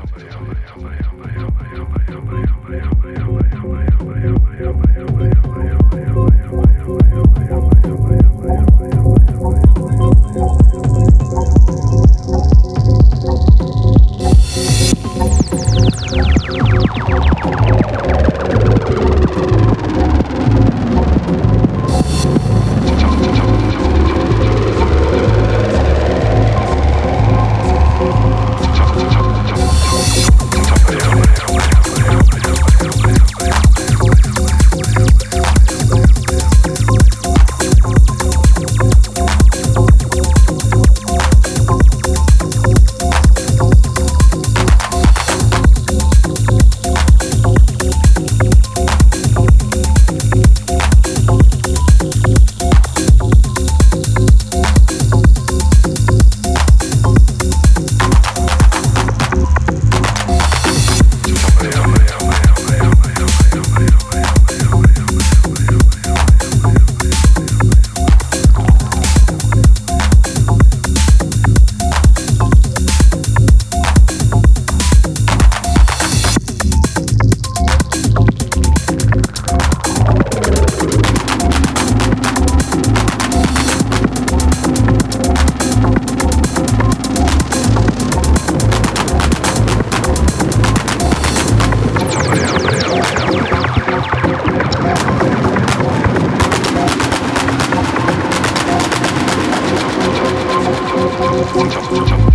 somebody, somebody, somebody, somebody. 참, 참, 참.